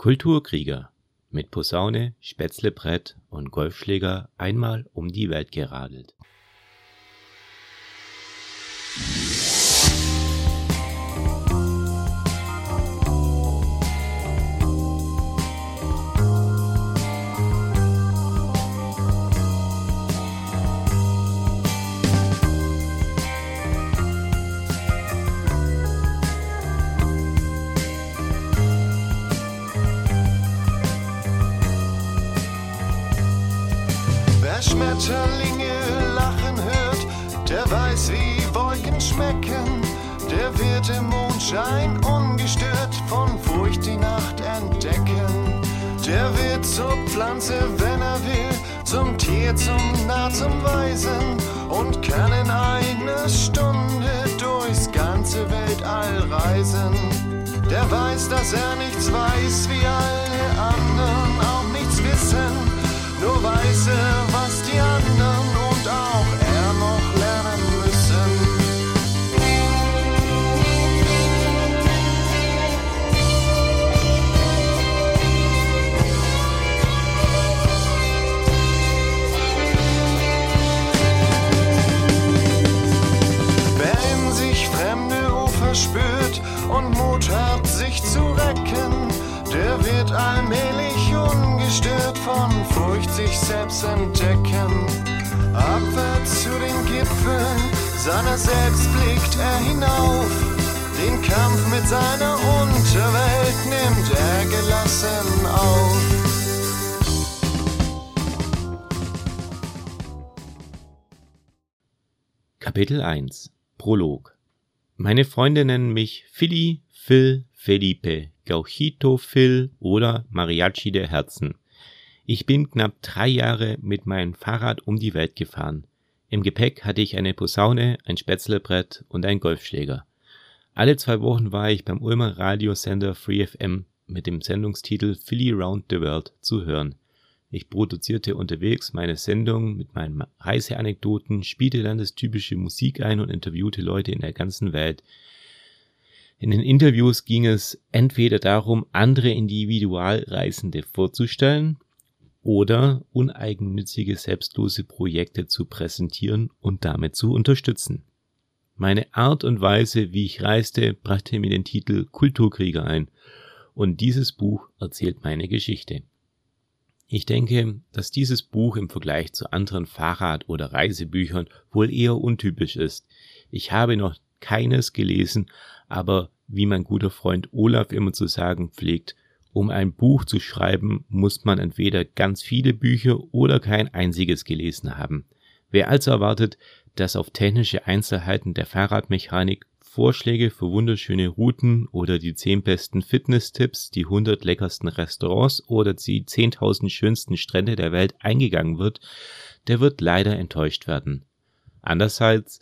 Kulturkrieger mit Posaune, Spätzlebrett und Golfschläger einmal um die Welt geradelt. Schmetterlinge lachen hört, der weiß, wie Wolken schmecken. Der wird im Mondschein ungestört von Furcht die Nacht entdecken. Der wird zur Pflanze, wenn er will, zum Tier, zum Narr, zum Weisen und kann in einer Stunde durchs ganze Weltall reisen. Der weiß, dass er nichts weiß, wie alle anderen auch nichts wissen. Nur weiß er, spürt und Mut hat, sich zu recken, der wird allmählich ungestört von Furcht sich selbst entdecken. Abwärts zu den Gipfeln seiner selbst blickt er hinauf. Den Kampf mit seiner Unterwelt nimmt er gelassen auf. Kapitel 1 Prolog Meine Freunde nennen mich Philly, Phil, Felipe, Gauchito Phil oder Mariachi der Herzen. Ich bin knapp drei Jahre mit meinem Fahrrad um die Welt gefahren. Im Gepäck hatte ich eine Posaune, ein Spätzlebrett und einen Golfschläger. Alle zwei Wochen war ich beim Ulmer Radiosender Free FM mit dem Sendungstitel Philly Round the World zu hören. Ich produzierte unterwegs meine Sendung mit meinen Reiseanekdoten, spielte landestypische Musik ein und interviewte Leute in der ganzen Welt. In den Interviews ging es entweder darum, andere Individualreisende vorzustellen oder uneigennützige, selbstlose Projekte zu präsentieren und damit zu unterstützen. Meine Art und Weise, wie ich reiste, brachte mir den Titel Kulturkrieger ein und dieses Buch erzählt meine Geschichte. Ich denke, dass dieses Buch im Vergleich zu anderen Fahrrad- oder Reisebüchern wohl eher untypisch ist. Ich habe noch keines gelesen, aber wie mein guter Freund Olaf immer zu sagen pflegt, um ein Buch zu schreiben, muss man entweder ganz viele Bücher oder kein einziges gelesen haben. Wer also erwartet, dass auf technische Einzelheiten der Fahrradmechanik Vorschläge für wunderschöne Routen oder die 10 besten Fitness-Tipps, die 100 leckersten Restaurants oder die 10.000 schönsten Strände der Welt eingegangen wird, der wird leider enttäuscht werden. Andererseits,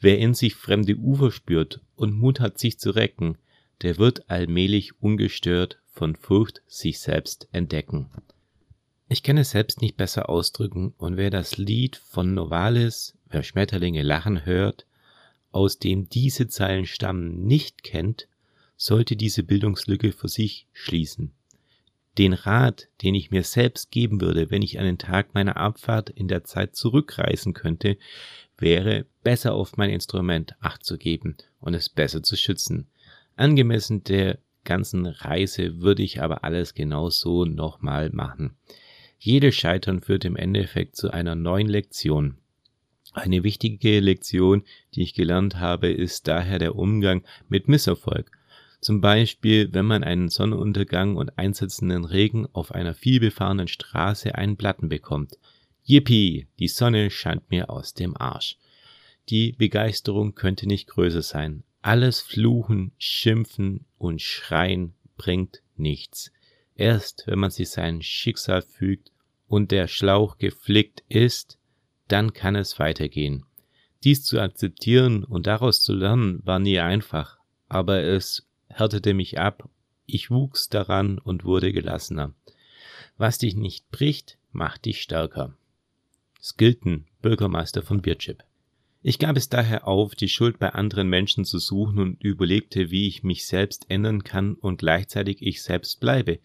wer in sich fremde Ufer spürt und Mut hat, sich zu recken, der wird allmählich ungestört von Furcht sich selbst entdecken. Ich kann es selbst nicht besser ausdrücken und wer das Lied von Novalis, wer Schmetterlinge lachen hört, aus dem diese Zeilen stammen, nicht kennt, sollte diese Bildungslücke für sich schließen. Den Rat, den ich mir selbst geben würde, wenn ich einen Tag meiner Abfahrt in der Zeit zurückreisen könnte, wäre, besser auf mein Instrument Acht zu geben und es besser zu schützen. Angemessen der ganzen Reise würde ich aber alles genauso nochmal machen. Jedes Scheitern führt im Endeffekt zu einer neuen Lektion. Eine wichtige Lektion, die ich gelernt habe, ist daher der Umgang mit Misserfolg. Zum Beispiel, wenn man einen Sonnenuntergang und einsetzenden Regen auf einer vielbefahrenen Straße einen Platten bekommt. Yippie, die Sonne scheint mir aus dem Arsch. Die Begeisterung könnte nicht größer sein. Alles Fluchen, Schimpfen und Schreien bringt nichts. Erst wenn man sich sein Schicksal fügt und der Schlauch geflickt ist, dann kann es weitergehen. Dies zu akzeptieren und daraus zu lernen war nie einfach, aber es härtete mich ab, ich wuchs daran und wurde gelassener. Was dich nicht bricht, macht dich stärker. Skilton, Bürgermeister von Birchip. Ich gab es daher auf, die Schuld bei anderen Menschen zu suchen und überlegte, wie ich mich selbst ändern kann und gleichzeitig ich selbst bleibe.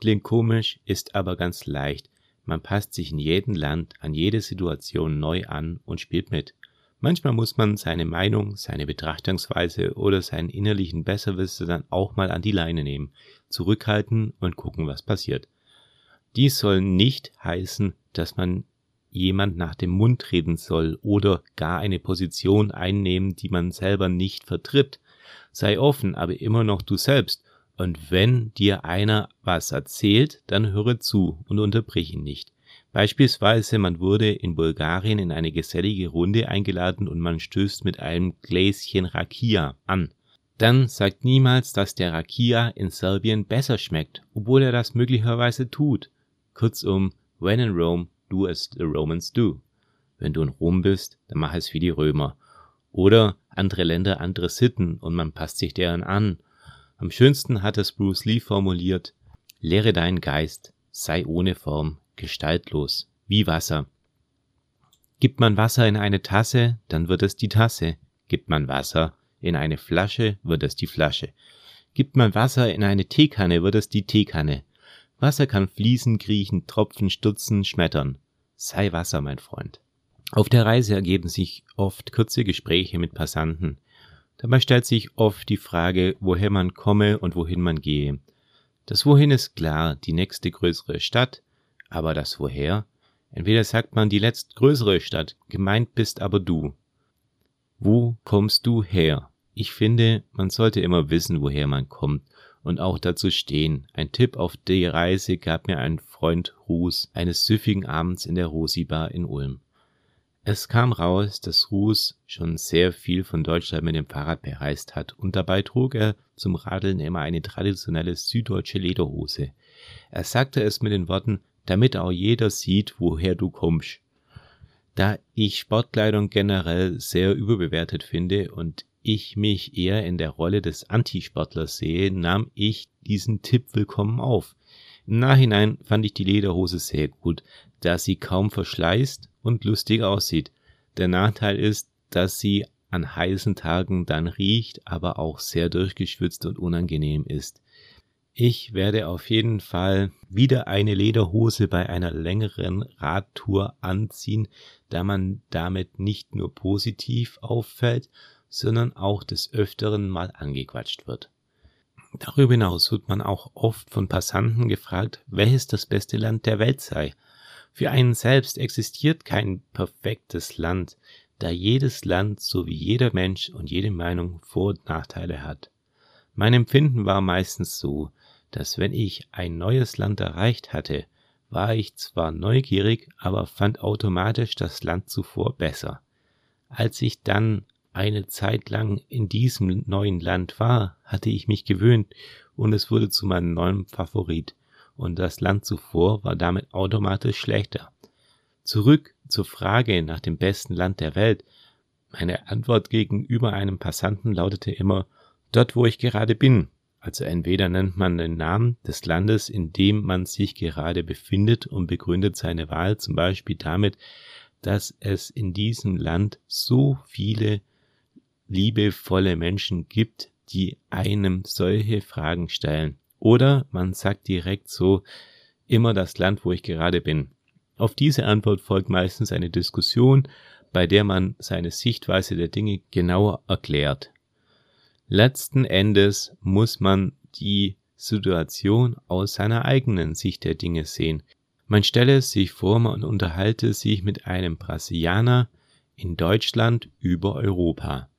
Klingt komisch, ist aber ganz leicht. Man passt sich in jedem Land an jede Situation neu an und spielt mit. Manchmal muss man seine Meinung, seine Betrachtungsweise oder seinen innerlichen Besserwisser dann auch mal an die Leine nehmen, zurückhalten und gucken, was passiert. Dies soll nicht heißen, dass man jemand nach dem Mund reden soll oder gar eine Position einnehmen, die man selber nicht vertritt. Sei offen, aber immer noch du selbst. Und wenn dir einer was erzählt, dann höre zu und unterbrich ihn nicht. Beispielsweise, man wurde in Bulgarien in eine gesellige Runde eingeladen und man stößt mit einem Gläschen Rakia an. Dann sagt niemals, dass der Rakia in Serbien besser schmeckt, obwohl er das möglicherweise tut. Kurzum, when in Rome, do as the Romans do. Wenn du in Rom bist, dann mach es wie die Römer. Oder andere Länder, andere Sitten und man passt sich deren an. Am schönsten hat es Bruce Lee formuliert, lehre deinen Geist, sei ohne Form, gestaltlos, wie Wasser. Gibt man Wasser in eine Tasse, dann wird es die Tasse. Gibt man Wasser in eine Flasche, wird es die Flasche. Gibt man Wasser in eine Teekanne, wird es die Teekanne. Wasser kann fließen, kriechen, tropfen, stürzen, schmettern. Sei Wasser, mein Freund. Auf der Reise ergeben sich oft kurze Gespräche mit Passanten. Dabei stellt sich oft die Frage, woher man komme und wohin man gehe. Das Wohin ist klar, die nächste größere Stadt, aber das Woher? Entweder sagt man die letztgrößere Stadt, gemeint bist aber du. Wo kommst du her? Ich finde, man sollte immer wissen, woher man kommt und auch dazu stehen. Ein Tipp auf die Reise gab mir ein Freund Ruß eines süffigen Abends in der Rosi-Bar in Ulm. Es kam raus, dass Ruß schon sehr viel von Deutschland mit dem Fahrrad bereist hat und dabei trug er zum Radeln immer eine traditionelle süddeutsche Lederhose. Er sagte es mit den Worten, damit auch jeder sieht, woher du kommst. Da ich Sportkleidung generell sehr überbewertet finde und ich mich eher in der Rolle des Antisportlers sehe, nahm ich diesen Tipp willkommen auf. Im Nachhinein fand ich die Lederhose sehr gut, da sie kaum verschleißt und lustig aussieht. Der Nachteil ist, dass sie an heißen Tagen dann riecht, aber auch sehr durchgeschwitzt und unangenehm ist. Ich werde auf jeden Fall wieder eine Lederhose bei einer längeren Radtour anziehen, da man damit nicht nur positiv auffällt, sondern auch des Öfteren mal angequatscht wird. Darüber hinaus wird man auch oft von Passanten gefragt, welches das beste Land der Welt sei. Für einen selbst existiert kein perfektes Land, da jedes Land so wie jeder Mensch und jede Meinung Vor- und Nachteile hat. Mein Empfinden war meistens so, dass wenn ich ein neues Land erreicht hatte, war ich zwar neugierig, aber fand automatisch das Land zuvor besser. Als ich dann eine Zeit lang in diesem neuen Land war, hatte ich mich gewöhnt und es wurde zu meinem neuen Favorit. Und das Land zuvor war damit automatisch schlechter. Zurück zur Frage nach dem besten Land der Welt. Meine Antwort gegenüber einem Passanten lautete immer, dort wo ich gerade bin. Also entweder nennt man den Namen des Landes, in dem man sich gerade befindet und begründet seine Wahl zum Beispiel damit, dass es in diesem Land so viele liebevolle Menschen gibt, die einem solche Fragen stellen. Oder man sagt direkt so, immer das Land, wo ich gerade bin. Auf diese Antwort folgt meistens eine Diskussion, bei der man seine Sichtweise der Dinge genauer erklärt. Letzten Endes muss man die Situation aus seiner eigenen Sicht der Dinge sehen. Man stelle sich vor, man unterhalte sich mit einem Brasilianer in Deutschland über Europa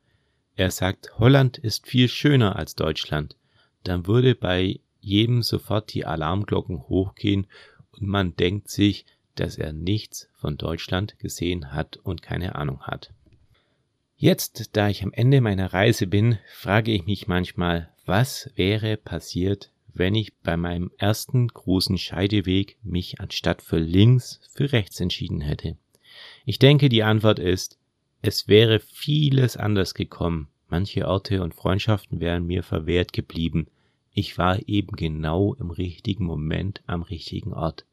er sagt, Holland ist viel schöner als Deutschland, dann würde bei jedem sofort die Alarmglocken hochgehen und man denkt sich, dass er nichts von Deutschland gesehen hat und keine Ahnung hat. Jetzt, da ich am Ende meiner Reise bin, frage ich mich manchmal, was wäre passiert, wenn ich bei meinem ersten großen Scheideweg mich anstatt für links für rechts entschieden hätte. Ich denke, die Antwort ist, es wäre vieles anders gekommen. Manche Orte und Freundschaften wären mir verwehrt geblieben. Ich war eben genau im richtigen Moment am richtigen Ort.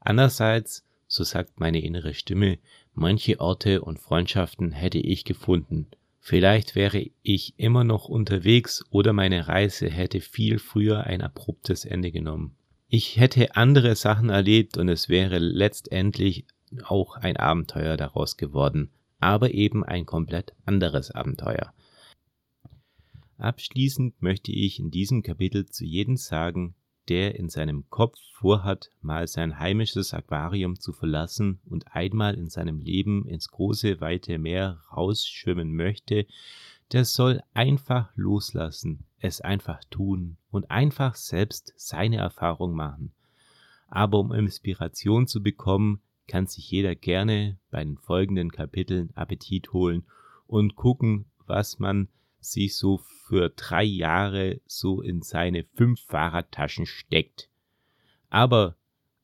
Andererseits, so sagt meine innere Stimme, manche Orte und Freundschaften hätte ich gefunden. Vielleicht wäre ich immer noch unterwegs oder meine Reise hätte viel früher ein abruptes Ende genommen. Ich hätte andere Sachen erlebt und es wäre letztendlich auch ein Abenteuer daraus geworden, aber eben ein komplett anderes Abenteuer. Abschließend möchte ich in diesem Kapitel zu jedem sagen, der in seinem Kopf vorhat, mal sein heimisches Aquarium zu verlassen und einmal in seinem Leben ins große, weite Meer rausschwimmen möchte, der soll einfach loslassen, es einfach tun und einfach selbst seine Erfahrung machen. Aber um Inspiration zu bekommen, kann sich jeder gerne bei den folgenden Kapiteln Appetit holen und gucken, was man sich so für drei Jahre so in seine fünf Fahrradtaschen steckt. Aber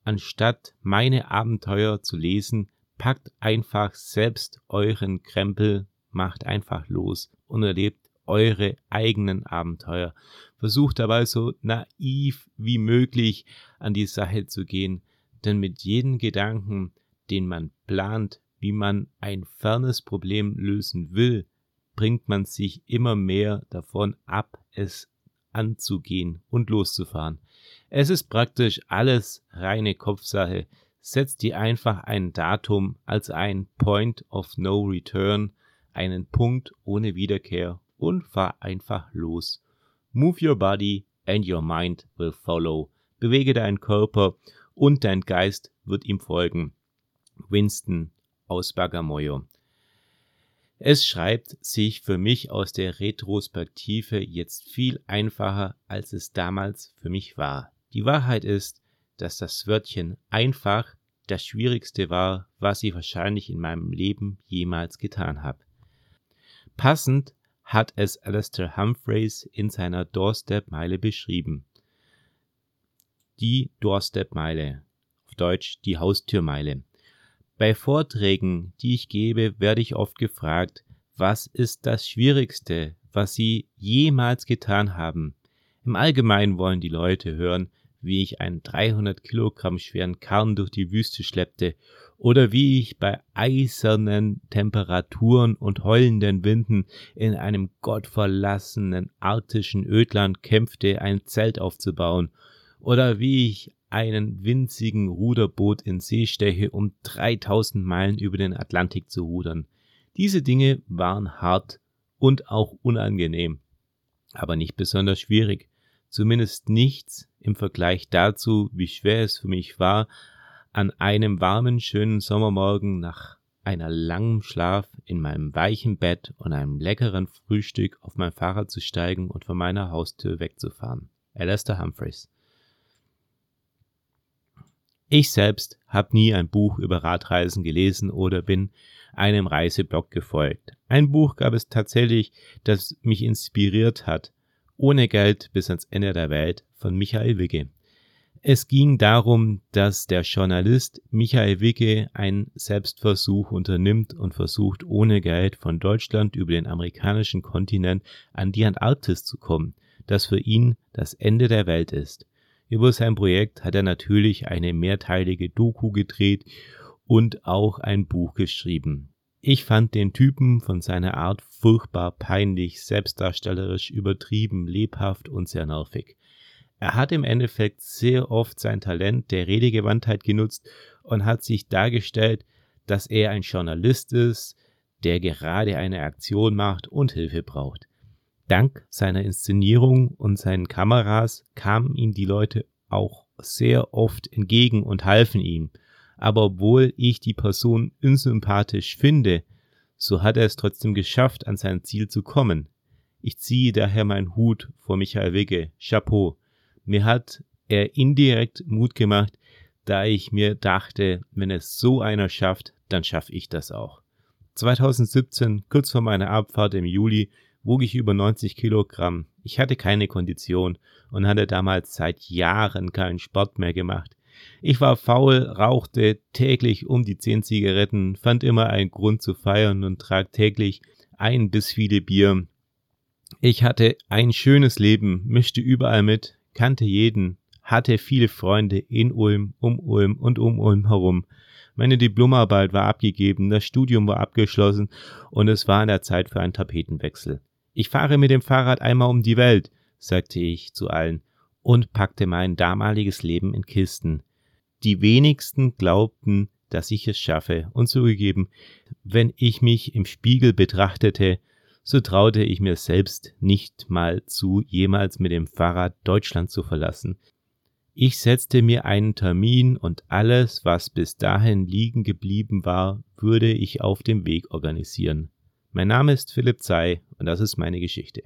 anstatt meine Abenteuer zu lesen, packt einfach selbst euren Krempel, macht einfach los und erlebt eure eigenen Abenteuer. Versucht dabei so naiv wie möglich an die Sache zu gehen, denn mit jedem Gedanken, den man plant, wie man ein fernes Problem lösen will, bringt man sich immer mehr davon ab, es anzugehen und loszufahren. Es ist praktisch alles reine Kopfsache. Setzt dir einfach ein Datum als ein Point of No Return, einen Punkt ohne Wiederkehr und fahr einfach los. Move your body and your mind will follow. Bewege deinen Körper und dein Geist wird ihm folgen. Winston aus Bagamoyo. Es schreibt sich für mich aus der Retrospektive jetzt viel einfacher, als es damals für mich war. Die Wahrheit ist, dass das Wörtchen einfach das Schwierigste war, was ich wahrscheinlich in meinem Leben jemals getan habe. Passend hat es Alistair Humphreys in seiner Doorstep-Meile beschrieben. Die Doorstep-Meile, auf Deutsch die Haustürmeile. Bei Vorträgen, die ich gebe, werde ich oft gefragt, was ist das Schwierigste, was Sie jemals getan haben? Im Allgemeinen wollen die Leute hören, wie ich einen 300 Kilogramm schweren Karren durch die Wüste schleppte oder wie ich bei eisernen Temperaturen und heulenden Winden in einem gottverlassenen arktischen Ödland kämpfte, ein Zelt aufzubauen oder wie ich einen winzigen Ruderboot in See steche, um 3000 Meilen über den Atlantik zu rudern. Diese Dinge waren hart und auch unangenehm, aber nicht besonders schwierig, zumindest nichts im Vergleich dazu, wie schwer es für mich war, an einem warmen, schönen Sommermorgen nach einer langen Schlaf in meinem weichen Bett und einem leckeren Frühstück auf mein Fahrrad zu steigen und von meiner Haustür wegzufahren. Alastair Humphreys ich selbst habe nie ein Buch über Radreisen gelesen oder bin einem Reiseblog gefolgt. Ein Buch gab es tatsächlich, das mich inspiriert hat. Ohne Geld bis ans Ende der Welt von Michael Wicke. Es ging darum, dass der Journalist Michael Wicke einen Selbstversuch unternimmt und versucht, ohne Geld von Deutschland über den amerikanischen Kontinent an die Antarktis zu kommen, das für ihn das Ende der Welt ist. Über sein Projekt hat er natürlich eine mehrteilige Doku gedreht und auch ein Buch geschrieben. Ich fand den Typen von seiner Art furchtbar peinlich, selbstdarstellerisch übertrieben, lebhaft und sehr nervig. Er hat im Endeffekt sehr oft sein Talent der Redegewandtheit genutzt und hat sich dargestellt, dass er ein Journalist ist, der gerade eine Aktion macht und Hilfe braucht. Dank seiner Inszenierung und seinen Kameras kamen ihm die Leute auch sehr oft entgegen und halfen ihm. Aber obwohl ich die Person unsympathisch finde, so hat er es trotzdem geschafft, an sein Ziel zu kommen. Ich ziehe daher meinen Hut vor Michael Wigge. Chapeau. Mir hat er indirekt Mut gemacht, da ich mir dachte, wenn es so einer schafft, dann schaffe ich das auch. 2017, kurz vor meiner Abfahrt im Juli, wog ich über 90 Kilogramm. Ich hatte keine Kondition und hatte damals seit Jahren keinen Sport mehr gemacht. Ich war faul, rauchte täglich um die zehn Zigaretten, fand immer einen Grund zu feiern und trank täglich ein bis viele Bier. Ich hatte ein schönes Leben, mischte überall mit, kannte jeden, hatte viele Freunde in Ulm, um Ulm und um Ulm herum. Meine Diplomarbeit war abgegeben, das Studium war abgeschlossen und es war an der Zeit für einen Tapetenwechsel. Ich fahre mit dem Fahrrad einmal um die Welt, sagte ich zu allen. und packte mein damaliges Leben in Kisten. Die wenigsten glaubten, dass ich es schaffe, und zugegeben, wenn ich mich im Spiegel betrachtete, so traute ich mir selbst nicht mal zu, jemals mit dem Fahrrad Deutschland zu verlassen. Ich setzte mir einen Termin und alles, was bis dahin liegen geblieben war, würde ich auf dem Weg organisieren. Mein Name ist Philipp Zei und das ist meine Geschichte.